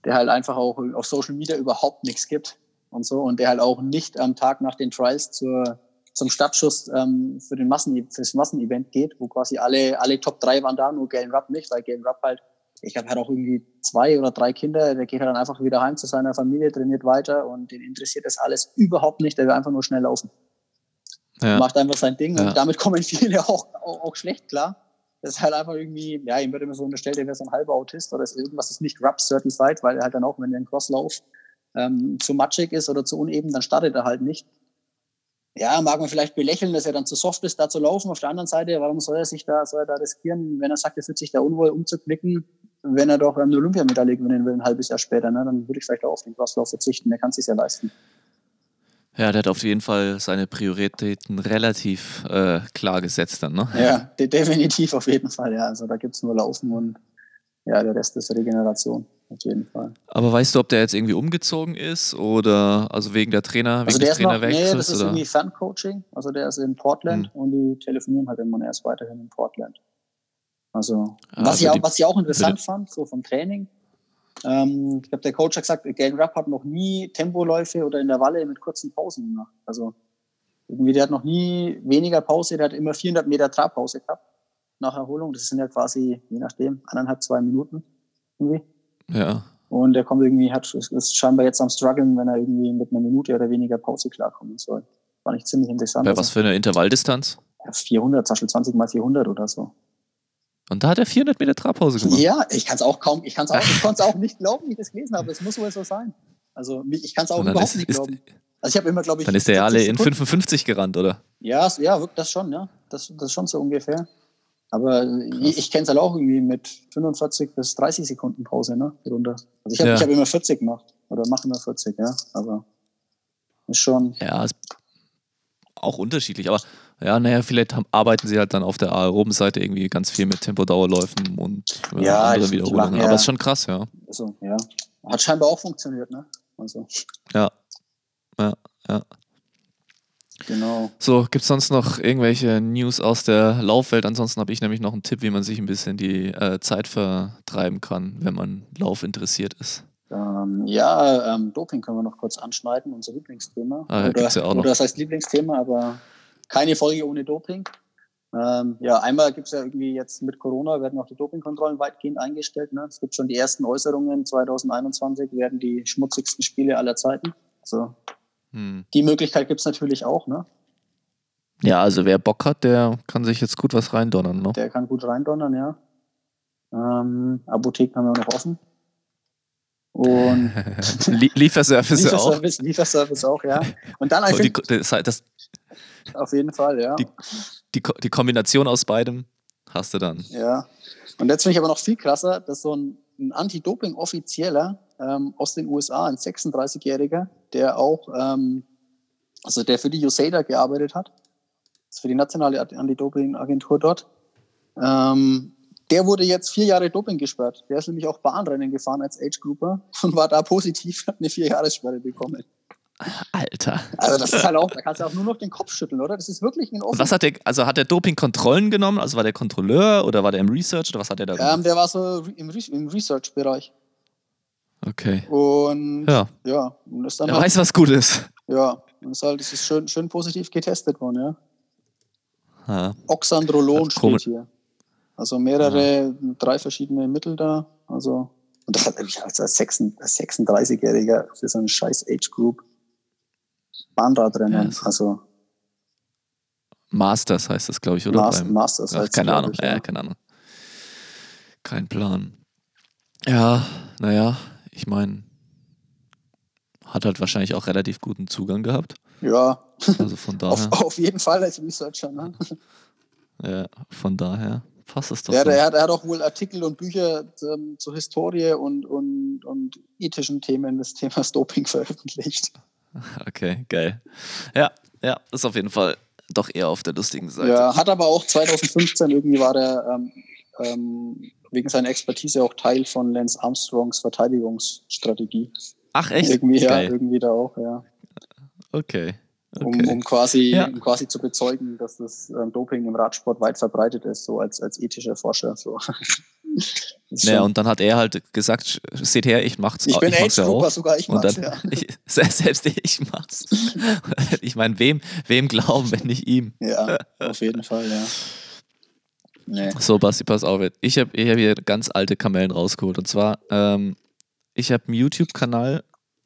der halt einfach auch auf Social Media überhaupt nichts gibt und so und der halt auch nicht am Tag nach den Trials zur, zum Startschuss ähm, für den Massen, für das Massenevent geht, wo quasi alle, alle Top 3 waren da, nur Galen Rupp nicht, weil Galen Rupp halt, ich glaube, hat auch irgendwie zwei oder drei Kinder, der geht halt dann einfach wieder heim zu seiner Familie, trainiert weiter und den interessiert das alles überhaupt nicht, der will einfach nur schnell laufen. Ja. Macht einfach sein Ding ja. und damit kommen viele auch, auch, auch schlecht klar. Das ist halt einfach irgendwie, ja, ihm wird immer so unterstellt, er wäre so ein halber Autist oder ist irgendwas ist nicht Rub certified, weil er halt dann auch, wenn er einen Crosslauf ähm, zu matschig ist oder zu uneben, dann startet er halt nicht. Ja, mag man vielleicht belächeln, dass er dann zu soft ist, da zu laufen. Auf der anderen Seite, warum soll er sich da, soll er da riskieren, wenn er sagt, er fühlt sich da unwohl umzuknicken, wenn er doch eine Olympiamedaille gewinnen will, ein halbes Jahr später, ne, dann würde ich vielleicht auch auf den Crosslauf verzichten. Der kann es sich ja leisten. Ja, der hat auf jeden Fall seine Prioritäten relativ äh, klar gesetzt dann, ne? Ja, de definitiv auf jeden Fall, ja. Also da gibt es nur Laufen und ja, der Rest ist Regeneration, auf jeden Fall. Aber weißt du, ob der jetzt irgendwie umgezogen ist oder also wegen der Trainer, also wegen des Trainerwechsels? Nee, das ist oder? irgendwie Ferncoaching. Also der ist in Portland hm. und die telefonieren halt immer und er ist weiterhin in Portland. Also, ah, was, also ich auch, was ich auch interessant fand, so vom Training, Ähm, ich glaube, der Coach hat gesagt, Galen Rapp hat noch nie Tempoläufe oder in der Walle mit kurzen Pausen gemacht. Also irgendwie, der hat noch nie weniger Pause, der hat immer 400 Meter Trabpause gehabt nach Erholung. Das sind ja quasi, je nachdem, eineinhalb, zwei Minuten irgendwie. Ja. Und der kommt irgendwie, hat, ist scheinbar jetzt am struggeln, wenn er irgendwie mit einer Minute oder weniger Pause klarkommen soll. Fand ich ziemlich interessant. Bei was für eine Intervalldistanz? Ja, 400, zum Beispiel 20 mal 400 oder so. Und da hat er 400 Meter Trabpause gemacht. Ja, ich kann es auch kaum, ich kann es auch, ich konnte es auch nicht glauben, wie ich das gelesen habe. Es muss wohl so sein. Also ich kann es auch überhaupt ist, nicht glauben. also ich habe immer, glaube ich. Dann ist der ja alle in 55 gerannt, oder? Ja, ja, wirkt das schon, ja. Das, das ist schon so ungefähr. Aber Krass. ich kenne es halt auch irgendwie mit 45 bis 30 Sekunden Pause, ne? Runter. Also ich habe ja. hab immer 40 gemacht. Oder mache immer 40, ja. Aber ist schon. Ja, ist auch unterschiedlich. Aber ja, naja, vielleicht haben, arbeiten sie halt dann auf der aeroben Seite irgendwie ganz viel mit Tempodauerläufen und äh, ja, andere Wiederholungen. Aber das ist schon krass, ja. Also, ja. Hat scheinbar auch funktioniert, ne? Also. Ja. Ja, ja. Genau. So, gibt es sonst noch irgendwelche News aus der Laufwelt? Ansonsten habe ich nämlich noch einen Tipp, wie man sich ein bisschen die äh, Zeit vertreiben kann, wenn man Lauf interessiert ist. Ähm, ja, ähm, Doping können wir noch kurz anschneiden, unser Lieblingsthema. Ah, oder, ja auch noch. oder das heißt Lieblingsthema, aber keine Folge ohne Doping. Ähm, ja, einmal gibt es ja irgendwie jetzt mit Corona werden auch die Dopingkontrollen weitgehend eingestellt. Ne? Es gibt schon die ersten Äußerungen. 2021 werden die schmutzigsten Spiele aller Zeiten. Also hm. die Möglichkeit gibt es natürlich auch. Ne? Ja, also wer Bock hat, der kann sich jetzt gut was reindonnern. Ne? Der kann gut reindonnern, ja. Ähm, Apotheken haben wir noch offen. Und Lieferservice, Lieferservice auch. Lieferservice auch, ja. Und dann einfach. Die, das, auf jeden Fall, ja. Die, die, die, Kombination aus beidem hast du dann. Ja. Und jetzt finde ich aber noch viel krasser, dass so ein, ein Anti-Doping-Offizieller ähm, aus den USA, ein 36-Jähriger, der auch, ähm, also der für die USAID gearbeitet hat, für die nationale Anti-Doping-Agentur dort, ähm, der wurde jetzt vier Jahre Doping gesperrt. Der ist nämlich auch Bahnrennen gefahren als Age-Grouper und war da positiv, hat eine Vier-Jahres-Sperre bekommen. Alter. Also das ist halt auch, da kannst du auch nur noch den Kopf schütteln, oder? Das ist wirklich ein offen. Was hat der, also hat der Doping-Kontrollen genommen? Also war der Kontrolleur oder war der im Research oder was hat der da gemacht? Ähm, der war so im, im Research-Bereich. Okay. Und ja, ja und ist dann er halt, weiß, was gut ist. Ja, und ist halt, das ist schön, schön positiv getestet worden, ja. Ha. Oxandrolon steht hier. Also mehrere, ja. drei verschiedene Mittel da. Also, und das hat nämlich als 36-Jähriger für so einen scheiß Age Group Bahnradrennen. Ja, also. Masters heißt das, glaube ich, oder? Mas Beim, Masters heißt Keine Ahnung, ich, ja. ja, keine Ahnung. Kein Plan. Ja, naja, ich meine, hat halt wahrscheinlich auch relativ guten Zugang gehabt. Ja. Also von daher. auf, auf jeden Fall als Researcher, ne? Ja, von daher passt es doch. Ja, er, hat, er hat auch wohl Artikel und Bücher ähm, zur Historie und, und, und ethischen Themen des Themas Doping veröffentlicht. Okay, geil. Ja, ja, ist auf jeden Fall doch eher auf der lustigen Seite. Ja, hat aber auch 2015 irgendwie war der ähm, ähm, wegen seiner Expertise auch Teil von Lance Armstrongs Verteidigungsstrategie. Ach echt? Irgendwie, ja, irgendwie da auch, ja. Okay. Okay. Um, um, quasi, ja. um quasi zu bezeugen, dass das ähm, Doping im Radsport weit verbreitet ist, so als, als ethischer Forscher. So. naja, und dann hat er halt gesagt, seht her, ich mach's Ich bin ich mach's ja auch. sogar ich mach's, dann, ja. ich, selbst ich mach's. ich meine, wem, wem glauben, wenn nicht ihm? Ja, auf jeden Fall, ja. Nee. So, Basti, pass auf. Ich habe ich hab hier ganz alte Kamellen rausgeholt. Und zwar, ähm, ich habe einen YouTube-Kanal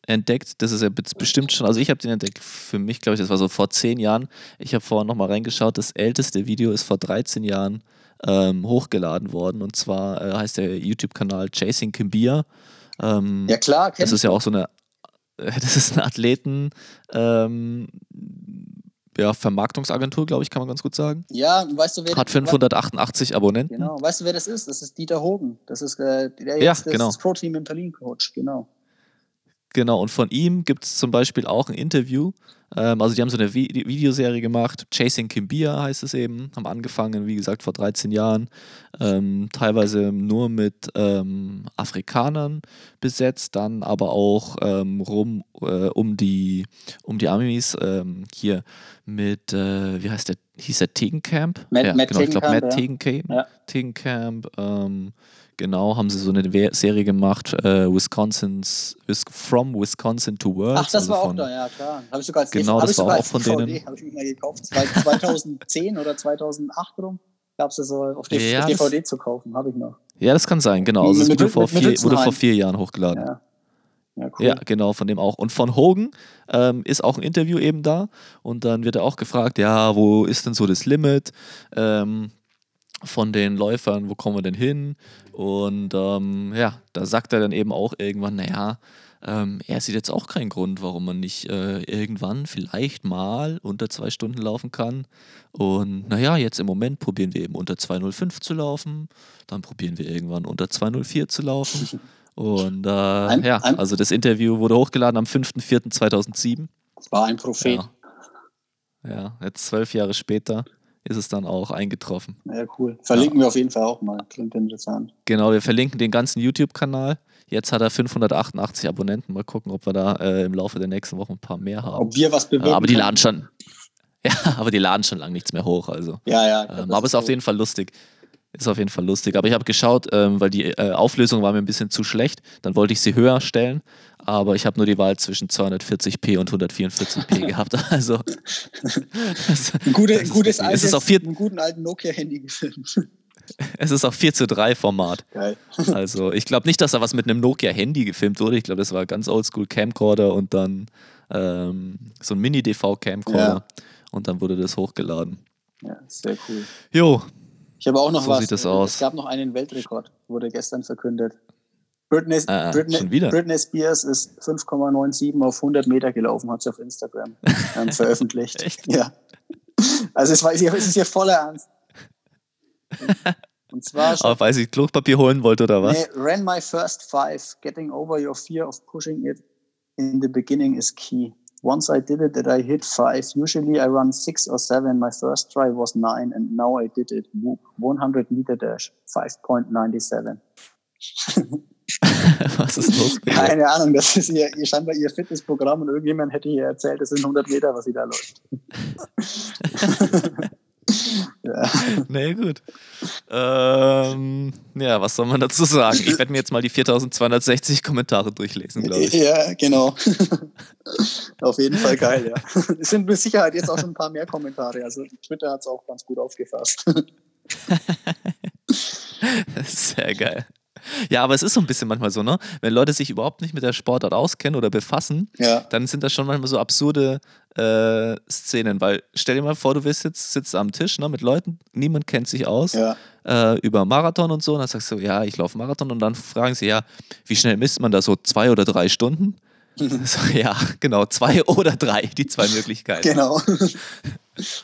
entdeckt. Das ist ja bestimmt schon, also ich habe den entdeckt für mich, glaube ich, das war so vor zehn Jahren. Ich habe vorhin nochmal reingeschaut. Das älteste Video ist vor 13 Jahren ähm, hochgeladen worden. Und zwar äh, heißt der YouTube-Kanal Chasing Kimbia. Ähm, ja, klar, Das ist ja auch so eine, das ist eine Athleten, ähm, ja, Vermarktungsagentur, glaube ich, kann man ganz gut sagen. Ja, weißt du, wer Hat 588 Abonnenten. Genau, weißt du, wer das ist? Das ist Dieter Hogen. Das ist äh, der ja, jetzt genau. das Pro-Team im Berlin-Coach, genau. Genau, und von ihm gibt es zum Beispiel auch ein Interview. Ähm, also die haben so eine Vi Videoserie gemacht, Chasing Kimbia heißt es eben, haben angefangen, wie gesagt, vor 13 Jahren, ähm, teilweise nur mit ähm, Afrikanern besetzt, dann aber auch ähm, rum äh, um die um die Amis ähm, hier mit, äh, wie heißt der, hieß der Tegencamp? Matt, ja, Matt genau, ich glaube Matt ja. Tegencamp, ja. Tegencamp ähm, Genau, haben sie so eine Serie gemacht, äh, Wisconsin's, From Wisconsin to World. Ach, das also war auch da, ja klar. Habe ich sogar als Genau, das war auch von DVD, denen. Habe ich mir mal gekauft. 2010 oder 2008 rum gab es so auf, die, ja, DVD zu kaufen, habe ich noch. Ja, das kann sein, genau. Also das Video vor vier, wurde vor vier Jahren hochgeladen. Ja. Ja, cool. ja, genau, von dem auch. Und von Hogan ähm, ist auch ein Interview eben da. Und dann wird er auch gefragt, ja, wo ist denn so das Limit ähm, von den Läufern, wo kommen wir denn hin? Und ähm, ja, da sagt er dann eben auch irgendwann, naja, ähm, er sieht jetzt auch keinen Grund, warum man nicht äh, irgendwann vielleicht mal unter zwei Stunden laufen kann. Und naja, jetzt im Moment probieren wir eben unter 2.05 zu laufen, dann probieren wir irgendwann unter 2.04 zu laufen. Und äh, ein, ja, ein, also das Interview wurde hochgeladen am 5.4.2007. War ein Prophet. Ja. ja, jetzt zwölf Jahre später ist es dann auch eingetroffen. Ja, cool. Verlinken ja. wir auf jeden Fall auch mal. Klingt interessant. Genau, wir verlinken den ganzen YouTube-Kanal. Jetzt hat er 588 Abonnenten. Mal gucken, ob wir da äh, im Laufe der nächsten Woche ein paar mehr haben. Ob wir was bewirken. Aber die laden schon. Ja, aber die laden schon lange nichts mehr hoch. Also. Ja, ja. Ähm, aber es ist auf jeden Fall lustig. Ist auf jeden Fall lustig. Aber ich habe geschaut, ähm, weil die äh, Auflösung war mir ein bisschen zu schlecht. Dann wollte ich sie höher stellen. Aber ich habe nur die Wahl zwischen 240p und 144p gehabt. Also. ein, gute, ein gutes altes, es ist auf vier, einen guten alten Nokia-Handy gefilmt. Es ist auf 4 zu 3 Format. Geil. Also, ich glaube nicht, dass da was mit einem Nokia-Handy gefilmt wurde. Ich glaube, das war ganz oldschool Camcorder und dann ähm, so ein Mini-DV-Camcorder. Ja. Und dann wurde das hochgeladen. Ja, sehr cool. Jo, ich habe auch noch so was. Sieht das aus. Es gab noch einen Weltrekord, wurde gestern verkündet. Britney, ah, Britney, schon? Britney Spears ist 5,97 auf 100 Meter gelaufen, hat sie auf Instagram ähm, veröffentlicht. Echt? Ja. Also es, war, es ist hier voller Ernst. Und zwar. Aber weil sie Klopapier holen wollte oder was? Nee, ran my first five. Getting over your fear of pushing it in the beginning is key. Once I did it, that I hit five. Usually I run six or seven. My first try was nine, and now I did it. 100 meter dash, 5.97. was ist los? Keine Ahnung, das ist ihr, ihr scheinbar ihr Fitnessprogramm und irgendjemand hätte ihr erzählt, es sind 100 Meter, was sie da läuft. ja. Nee, gut. Ähm, ja, was soll man dazu sagen? Ich werde mir jetzt mal die 4260 Kommentare durchlesen, glaube ich. Ja, genau. Auf jeden Fall geil, ja. Es sind mit Sicherheit jetzt auch schon ein paar mehr Kommentare. Also Twitter hat es auch ganz gut aufgefasst. Sehr geil. Ja, aber es ist so ein bisschen manchmal so, ne? Wenn Leute sich überhaupt nicht mit der Sportart auskennen oder befassen, ja. dann sind das schon manchmal so absurde äh, Szenen. Weil stell dir mal vor, du bist jetzt, sitzt am Tisch ne, mit Leuten, niemand kennt sich aus ja. äh, über Marathon und so. Und dann sagst du, ja, ich laufe Marathon. Und dann fragen sie, ja, wie schnell misst man da so? Zwei oder drei Stunden? so, ja, genau, zwei oder drei, die zwei Möglichkeiten. Genau.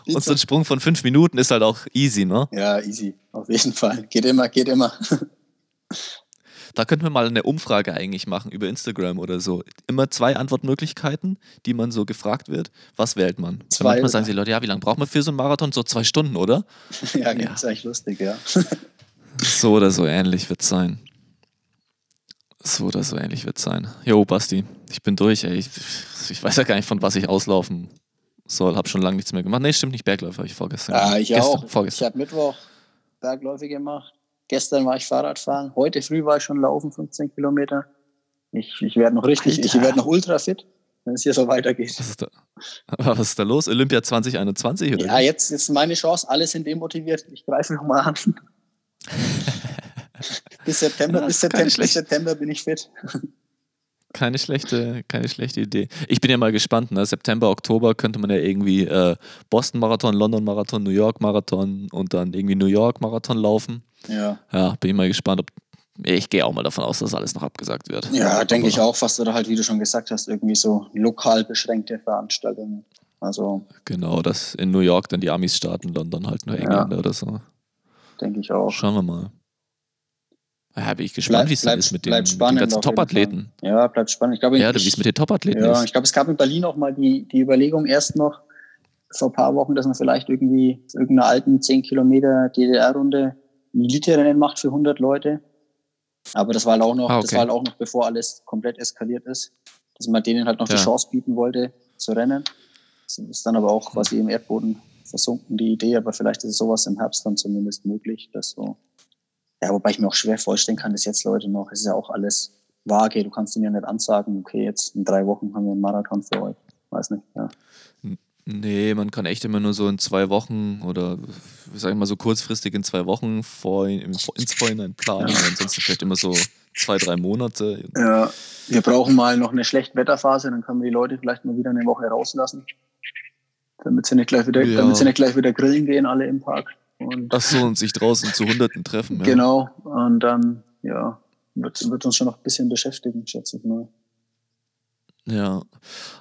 und so ein Sprung von fünf Minuten ist halt auch easy, ne? Ja, easy, auf jeden Fall. Geht immer, geht immer. Da könnten wir mal eine Umfrage eigentlich machen über Instagram oder so. Immer zwei Antwortmöglichkeiten, die man so gefragt wird. Was wählt man? Zwei, manchmal sagen sie Leute, ja, wie lange braucht man für so einen Marathon? So zwei Stunden, oder? ja, ja. ist eigentlich lustig, ja. so oder so ähnlich wird es sein. So oder so ähnlich wird es sein. Jo, Basti, ich bin durch, ey. Ich, ich, weiß ja gar nicht, von was ich auslaufen soll. Hab schon lange nichts mehr gemacht. Nee, stimmt nicht, Bergläufe habe ich vorgestern Ja, ich Gestern, auch. Vorgestern. Ich habe Mittwoch Bergläufe gemacht. Gestern war ich Fahrradfahren. Heute früh war ich schon laufen, 15 Kilometer. Ich, ich werde noch richtig, Alter. ich werde noch ultra fit, wenn es hier so weitergeht. Was ist da, was ist da los? Olympia 2021? Oder ja, jetzt ist meine Chance. Alle sind demotiviert. Ich greife nochmal an. bis, September, bis, September, bis September bin ich fit. Keine schlechte, keine schlechte Idee. Ich bin ja mal gespannt. Ne? September, Oktober könnte man ja irgendwie äh, Boston Marathon, London Marathon, New York Marathon und dann irgendwie New York Marathon laufen. Ja. Ja, bin ich mal gespannt, ob. Ich gehe auch mal davon aus, dass alles noch abgesagt wird. Ja, denke ich auch fast. Oder halt, wie du schon gesagt hast, irgendwie so lokal beschränkte Veranstaltungen. Also. Genau, dass in New York dann die Amis starten, London halt nur Engländer ja. oder so. Denke ich auch. Schauen wir mal. Ja, bin ich gespannt, wie es ist mit den, mit den ganzen Top-Athleten. Ja, bleibt spannend. Ich glaube, ja, wie es mit den Top-Athleten ja, ist. Ich glaube, es gab in Berlin auch mal die, die Überlegung erst noch vor ein paar Wochen, dass man vielleicht irgendwie irgendeine alten 10 Kilometer DDR-Runde Elite-Rennen macht für 100 Leute. Aber das war halt auch noch, ah, okay. das war halt auch noch, bevor alles komplett eskaliert ist, dass man denen halt noch ja. die Chance bieten wollte zu rennen. Das ist dann aber auch quasi im Erdboden versunken, die Idee, aber vielleicht ist sowas im Herbst dann zumindest möglich, dass so Ja, wobei ich mir auch schwer vorstellen kann, dass jetzt Leute noch, es ist ja auch alles vage, du kannst mir nicht ansagen, okay, jetzt in drei Wochen haben wir einen Marathon für euch. Weiß nicht, ja. Nee, man kann echt immer nur so in zwei Wochen oder sag ich mal so kurzfristig in zwei Wochen vor, ins Vorhinein planen. Ja. Ansonsten vielleicht immer so zwei, drei Monate. Ja, wir brauchen mal noch eine schlechte Wetterphase, dann können wir die Leute vielleicht mal wieder eine Woche rauslassen. Damit sie nicht gleich wieder, ja. damit sie nicht gleich wieder grillen gehen, alle im Park. Und Ach so, und sich draußen zu Hunderten treffen. Ja. Genau, und dann, ja, wird, wird uns schon noch ein bisschen beschäftigen, schätze ich mal. Ja.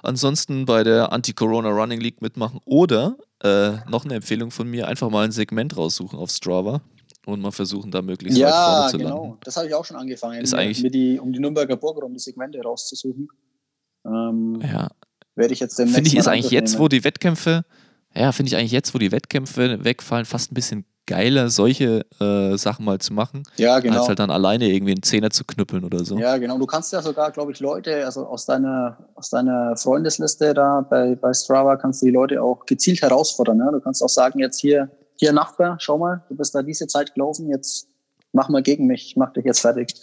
Ansonsten bei der Anti-Corona Running League mitmachen oder äh, noch eine Empfehlung von mir, einfach mal ein Segment raussuchen auf Strava und mal versuchen, da möglichst ja, weit vorne zu genau. landen. Das habe ich auch schon angefangen, ist eigentlich, mir die, um die Nürnberger Burg rum die Segmente rauszusuchen. Ähm, ja. Werde ich jetzt Finde ich, ist eigentlich jetzt, wo die Wettkämpfe, ja, finde ich eigentlich jetzt, wo die Wettkämpfe wegfallen, fast ein bisschen geiler, solche äh, Sachen mal zu machen, ja, genau. als halt dann alleine irgendwie einen Zehner zu knüppeln oder so. Ja, genau. Du kannst ja sogar, glaube ich, Leute, also aus deiner, aus deiner Freundesliste da bei, bei Strava kannst du die Leute auch gezielt herausfordern. Ne? Du kannst auch sagen, jetzt hier, hier Nachbar, schau mal, du bist da diese Zeit gelaufen, jetzt mach mal gegen mich, ich mach dich jetzt fertig.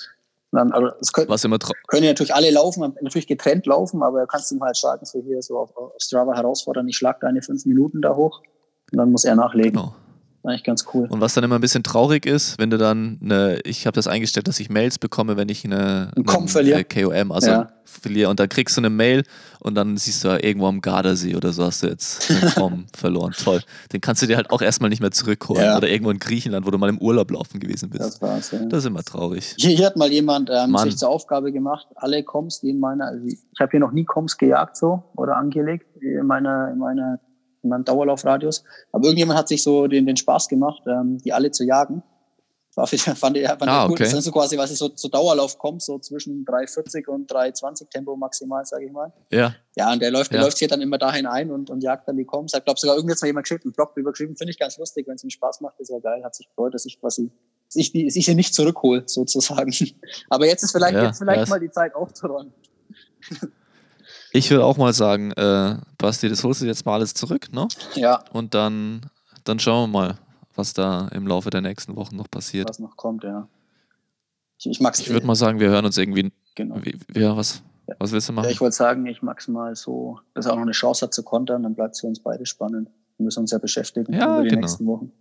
Dann, also es können, Was immer können natürlich alle laufen, natürlich getrennt laufen, aber du kannst ihm halt sagen, so hier so auf, auf Strava herausfordern, ich schlag deine fünf Minuten da hoch und dann muss er nachlegen. Genau. Eigentlich ganz cool. Und was dann immer ein bisschen traurig ist, wenn du dann eine, ich habe das eingestellt, dass ich Mails bekomme, wenn ich eine, eine KOM verliere. KOM, also ja. verliere. Und dann kriegst du eine Mail und dann siehst du ja irgendwo am Gardasee oder so hast du jetzt einen KOM verloren. Toll. Den kannst du dir halt auch erstmal nicht mehr zurückholen. Ja. Oder irgendwo in Griechenland, wo du mal im Urlaub laufen gewesen bist. Das war's, ja. Das ist immer traurig. Hier, hier hat mal jemand ähm, sich zur Aufgabe gemacht, alle Koms, die in meiner, also ich habe hier noch nie Koms gejagt so oder angelegt, in meiner, in meiner in meinem Dauerlaufradius. Aber irgendjemand hat sich so den, den Spaß gemacht, ähm, die alle zu jagen. War, fand ich, fand ah, ich cool. Okay. Das ist so quasi, was ich so zu Dauerlauf kommt, so zwischen 3,40 und 3,20 Tempo maximal, sage ich mal. Ja. Ja, und der läuft, der läuft hier dann immer dahin ein und, und jagt dann die Coms. Ich glaube sogar irgendwann mal jemand geschickt, einen Blog übergeschrieben. Finde ich ganz lustig, wenn es ihm Spaß macht, ist ja geil. Hat sich gefreut, dass ich quasi, dass ich, die, dass ich sie nicht zurückhole, sozusagen. Aber jetzt ist vielleicht, ja, jetzt vielleicht mal die Zeit aufzuräumen. Ich würde auch mal sagen, äh, Basti, das holst du jetzt mal alles zurück, ne? Ja. Und dann, dann schauen wir mal, was da im Laufe der nächsten Wochen noch passiert. Was noch kommt, ja. Ich, ich mag's. Ich würde mal sagen, wir hören uns irgendwie. Genau. Wie, ja, was, ja. was willst du machen? Ja, ich wollte sagen, ich mag's mal so, dass er auch noch eine Chance hat zu kontern, dann bleibt es für uns beide spannend. Wir müssen uns ja beschäftigen ja, über die genau. nächsten Wochen.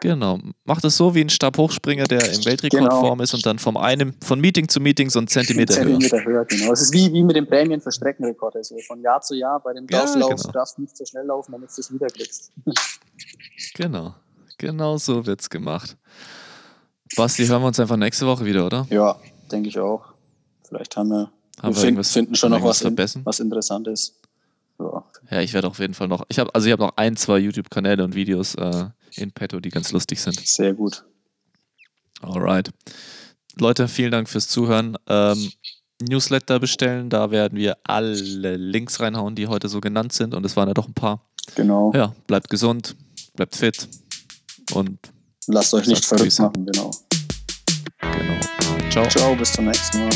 Genau. Macht es so wie ein Stabhochspringer, der im Weltrekordform genau. ist und dann vom einem, von Meeting zu Meeting so einen Zentimeter, Zentimeter höher. höher. Genau. Es ist wie, wie mit den Prämien für Streckenrekorde. Also von Jahr zu Jahr bei dem Lauflauf, ja, genau. du darfst nicht so schnell laufen, damit du es wiederkriegst. Genau. Genau so wird es gemacht. Basti, hören wir uns einfach nächste Woche wieder, oder? Ja, denke ich auch. Vielleicht haben wir, haben wir, wir finden schon noch was, in, was Interessantes. Ja, ja ich werde auf jeden Fall noch. Ich habe also ich habe noch ein, zwei YouTube-Kanäle und Videos äh, in petto, die ganz lustig sind. Sehr gut. Alright. Leute, vielen Dank fürs Zuhören. Ähm, Newsletter bestellen, da werden wir alle Links reinhauen, die heute so genannt sind. Und es waren ja doch ein paar. Genau. Ja, bleibt gesund, bleibt fit und lasst euch nicht verrückt machen, genau. Genau. Ciao. Ciao, bis zum nächsten Mal.